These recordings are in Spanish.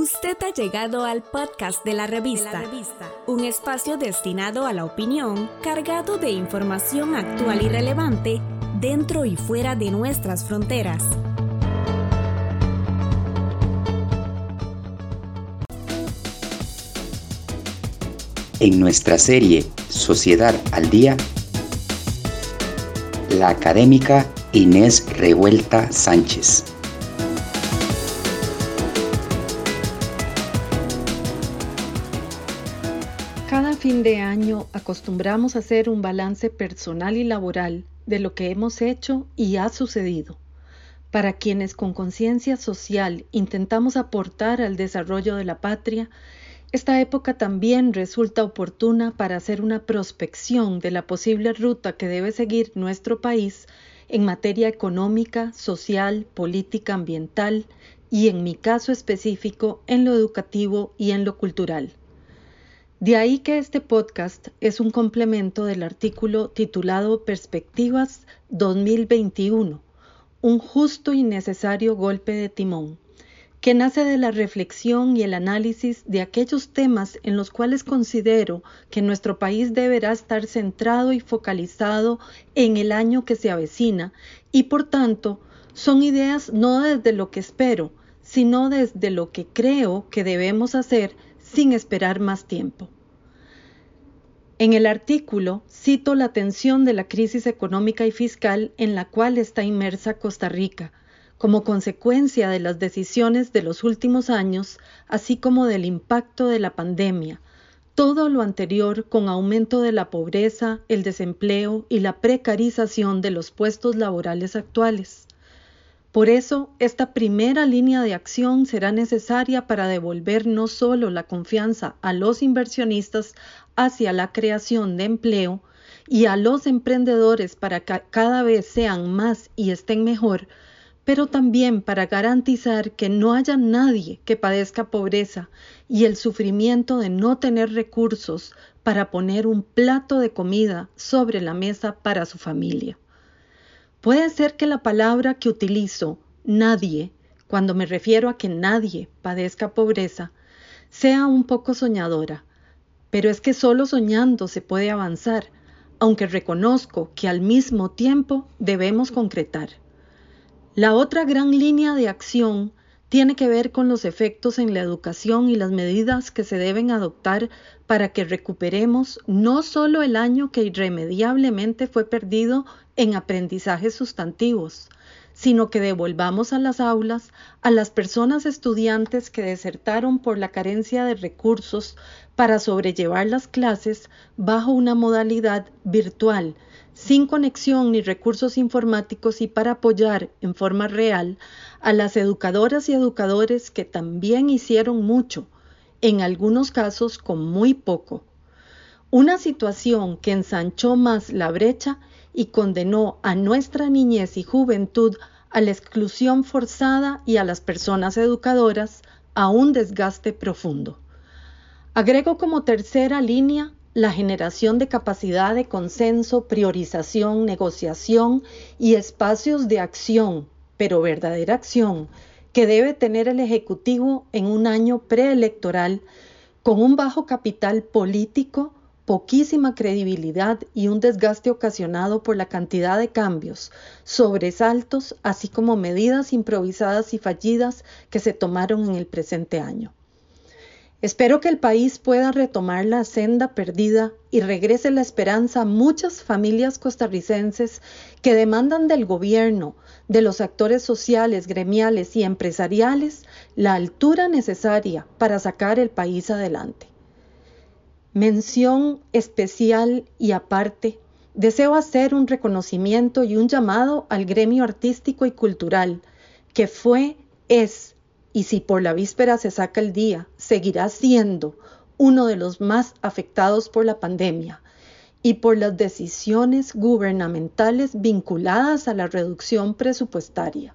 Usted ha llegado al podcast de la, revista, un espacio destinado a la opinión, cargado de información actual y relevante dentro y fuera de nuestras fronteras. En nuestra serie Sociedad al Día, la académica Inés Revuelta Sánchez. De año acostumbramos a hacer un balance personal y laboral de lo que hemos hecho y ha sucedido. Para quienes con conciencia social intentamos aportar al desarrollo de la patria, esta época también resulta oportuna para hacer una prospección de la posible ruta que debe seguir nuestro país en materia económica, social, política, ambiental y, en mi caso específico, en lo educativo y en lo cultural. De ahí que este podcast es un complemento del artículo titulado Perspectivas 2021, un justo y necesario golpe de timón, que nace de la reflexión y el análisis de aquellos temas en los cuales considero que nuestro país deberá estar centrado y focalizado en el año que se avecina y por tanto son ideas no desde lo que espero, sino desde lo que creo que debemos hacer sin esperar más tiempo. En el artículo cito la tensión de la crisis económica y fiscal en la cual está inmersa Costa Rica, como consecuencia de las decisiones de los últimos años, así como del impacto de la pandemia, todo lo anterior con aumento de la pobreza, el desempleo y la precarización de los puestos laborales actuales. Por eso, esta primera línea de acción será necesaria para devolver no solo la confianza a los inversionistas hacia la creación de empleo y a los emprendedores para que cada vez sean más y estén mejor, pero también para garantizar que no haya nadie que padezca pobreza y el sufrimiento de no tener recursos para poner un plato de comida sobre la mesa para su familia. Puede ser que la palabra que utilizo, nadie, cuando me refiero a que nadie padezca pobreza, sea un poco soñadora, pero es que solo soñando se puede avanzar, aunque reconozco que al mismo tiempo debemos concretar. La otra gran línea de acción tiene que ver con los efectos en la educación y las medidas que se deben adoptar para que recuperemos no solo el año que irremediablemente fue perdido en aprendizajes sustantivos, sino que devolvamos a las aulas a las personas estudiantes que desertaron por la carencia de recursos para sobrellevar las clases bajo una modalidad virtual, sin conexión ni recursos informáticos y para apoyar en forma real a las educadoras y educadores que también hicieron mucho, en algunos casos con muy poco. Una situación que ensanchó más la brecha y condenó a nuestra niñez y juventud a la exclusión forzada y a las personas educadoras a un desgaste profundo. Agrego como tercera línea la generación de capacidad de consenso, priorización, negociación y espacios de acción, pero verdadera acción, que debe tener el Ejecutivo en un año preelectoral con un bajo capital político, poquísima credibilidad y un desgaste ocasionado por la cantidad de cambios, sobresaltos, así como medidas improvisadas y fallidas que se tomaron en el presente año. Espero que el país pueda retomar la senda perdida y regrese la esperanza a muchas familias costarricenses que demandan del gobierno, de los actores sociales, gremiales y empresariales la altura necesaria para sacar el país adelante. Mención especial y aparte, deseo hacer un reconocimiento y un llamado al gremio artístico y cultural, que fue, es, y si por la víspera se saca el día, seguirá siendo uno de los más afectados por la pandemia y por las decisiones gubernamentales vinculadas a la reducción presupuestaria.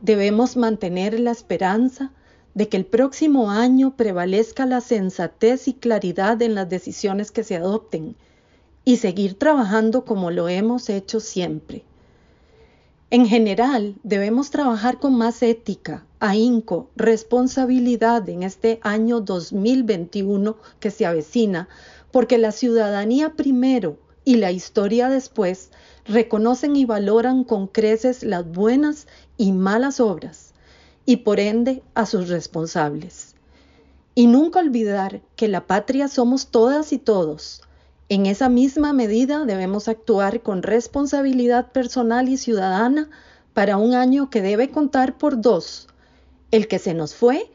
Debemos mantener la esperanza de que el próximo año prevalezca la sensatez y claridad en las decisiones que se adopten y seguir trabajando como lo hemos hecho siempre. En general, debemos trabajar con más ética, ahínco, responsabilidad en este año 2021 que se avecina, porque la ciudadanía primero y la historia después reconocen y valoran con creces las buenas y malas obras, y por ende a sus responsables. Y nunca olvidar que la patria somos todas y todos. En esa misma medida debemos actuar con responsabilidad personal y ciudadana para un año que debe contar por dos, el que se nos fue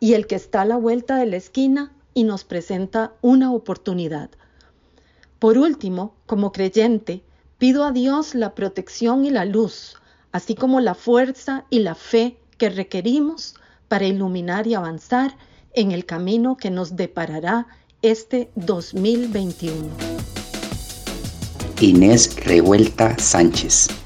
y el que está a la vuelta de la esquina y nos presenta una oportunidad. Por último, como creyente, pido a Dios la protección y la luz, así como la fuerza y la fe que requerimos para iluminar y avanzar en el camino que nos deparará este 2021. Inés Revuelta Sánchez.